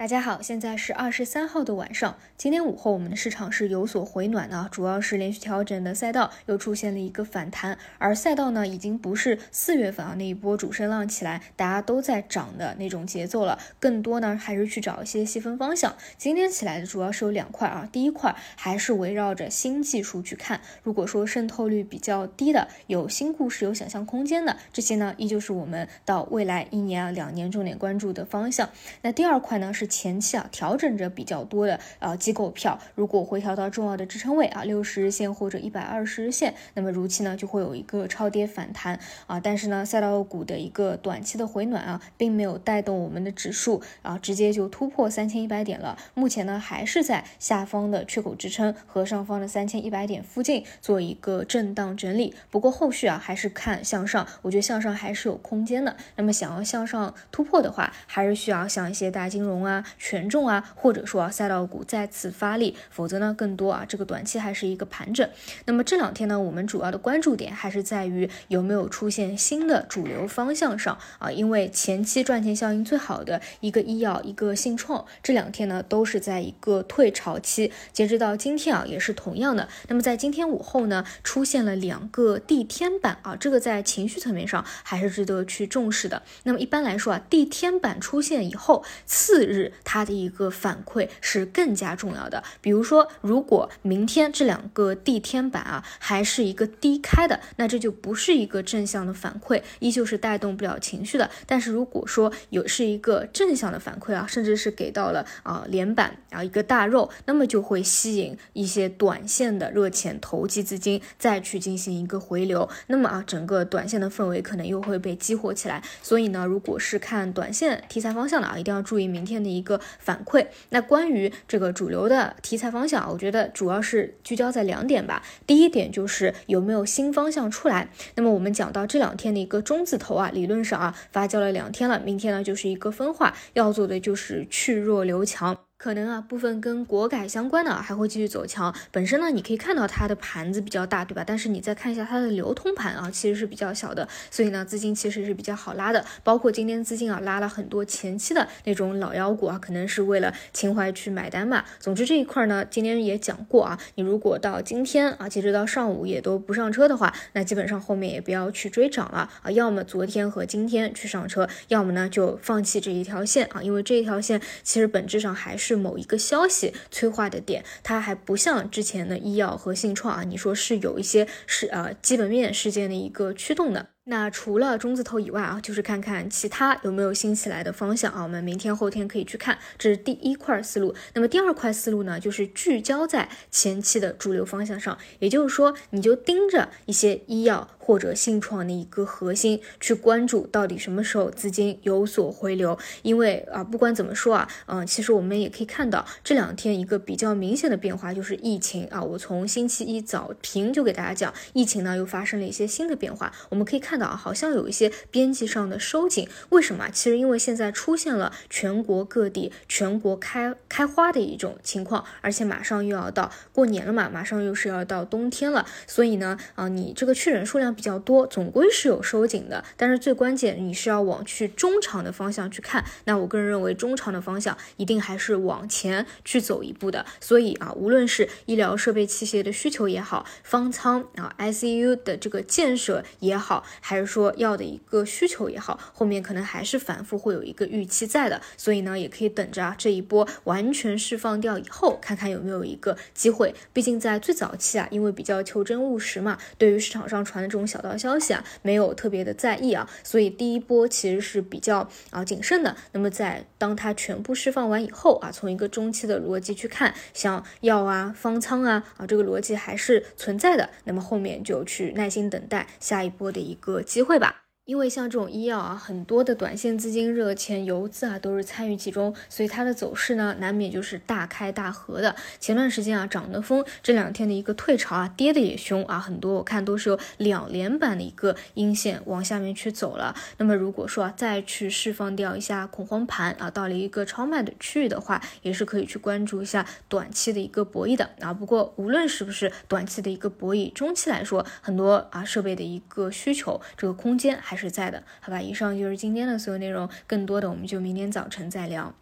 大家好，现在是二十三号的晚上。今天午后，我们的市场是有所回暖的，主要是连续调整的赛道又出现了一个反弹，而赛道呢，已经不是四月份啊那一波主升浪起来，大家都在涨的那种节奏了，更多呢还是去找一些细分方向。今天起来的主要是有两块啊，第一块还是围绕着新技术去看，如果说渗透率比较低的，有新故事、有想象空间的这些呢，依旧是我们到未来一年啊两年重点关注的方向。那第二块呢是。前期啊调整着比较多的啊机构票，如果回调到重要的支撑位啊六十日线或者一百二十日线，那么如期呢就会有一个超跌反弹啊。但是呢赛道股的一个短期的回暖啊，并没有带动我们的指数啊直接就突破三千一百点了。目前呢还是在下方的缺口支撑和上方的三千一百点附近做一个震荡整理。不过后续啊还是看向上，我觉得向上还是有空间的。那么想要向上突破的话，还是需要像一些大金融啊。权重啊，或者说啊赛道股再次发力，否则呢，更多啊，这个短期还是一个盘整。那么这两天呢，我们主要的关注点还是在于有没有出现新的主流方向上啊，因为前期赚钱效应最好的一个医药，一个信创，这两天呢都是在一个退潮期，截止到今天啊也是同样的。那么在今天午后呢，出现了两个地天板啊，这个在情绪层面上还是值得去重视的。那么一般来说啊，地天板出现以后，次日。它的一个反馈是更加重要的。比如说，如果明天这两个地天板啊还是一个低开的，那这就不是一个正向的反馈，依旧是带动不了情绪的。但是如果说有是一个正向的反馈啊，甚至是给到了啊连板啊一个大肉，那么就会吸引一些短线的热钱投机资金再去进行一个回流，那么啊整个短线的氛围可能又会被激活起来。所以呢，如果是看短线题材方向的啊，一定要注意明天的一。一个反馈，那关于这个主流的题材方向，我觉得主要是聚焦在两点吧。第一点就是有没有新方向出来。那么我们讲到这两天的一个中字头啊，理论上啊发酵了两天了，明天呢就是一个分化，要做的就是去弱留强。可能啊，部分跟国改相关的还会继续走强。本身呢，你可以看到它的盘子比较大，对吧？但是你再看一下它的流通盘啊，其实是比较小的。所以呢，资金其实是比较好拉的。包括今天资金啊拉了很多前期的那种老妖股啊，可能是为了情怀去买单嘛。总之这一块呢，今天也讲过啊，你如果到今天啊，截止到上午也都不上车的话，那基本上后面也不要去追涨了啊。要么昨天和今天去上车，要么呢就放弃这一条线啊，因为这一条线其实本质上还是。是某一个消息催化的点，它还不像之前的医药和信创啊，你说是有一些是啊基本面事件的一个驱动的。那除了中字头以外啊，就是看看其他有没有新起来的方向啊。我们明天后天可以去看，这是第一块思路。那么第二块思路呢，就是聚焦在前期的主流方向上，也就是说，你就盯着一些医药或者信创的一个核心去关注，到底什么时候资金有所回流。因为啊，不管怎么说啊，嗯，其实我们也可以看到这两天一个比较明显的变化就是疫情啊。我从星期一早评就给大家讲，疫情呢又发生了一些新的变化，我们可以看。看到啊好像有一些边际上的收紧，为什么？其实因为现在出现了全国各地全国开开花的一种情况，而且马上又要到过年了嘛，马上又是要到冬天了，所以呢，啊，你这个确诊数量比较多，总归是有收紧的。但是最关键，你是要往去中长的方向去看。那我个人认为，中长的方向一定还是往前去走一步的。所以啊，无论是医疗设备器械的需求也好，方舱啊 ICU 的这个建设也好。还是说要的一个需求也好，后面可能还是反复会有一个预期在的，所以呢，也可以等着啊这一波完全释放掉以后，看看有没有一个机会。毕竟在最早期啊，因为比较求真务实嘛，对于市场上传的这种小道消息啊，没有特别的在意啊，所以第一波其实是比较啊谨慎的。那么在当它全部释放完以后啊，从一个中期的逻辑去看，像药啊、方仓啊啊这个逻辑还是存在的。那么后面就去耐心等待下一波的一个个。机会吧。因为像这种医药啊，很多的短线资金、热钱、游资啊，都是参与其中，所以它的走势呢，难免就是大开大合的。前段时间啊，涨得疯，这两天的一个退潮啊，跌的也凶啊，很多我看都是有两连板的一个阴线往下面去走了。那么如果说啊，再去释放掉一下恐慌盘啊，到了一个超卖的区域的话，也是可以去关注一下短期的一个博弈的啊。不过无论是不是短期的一个博弈，中期来说，很多啊设备的一个需求，这个空间还是。是在的，好吧，以上就是今天的所有内容，更多的我们就明天早晨再聊。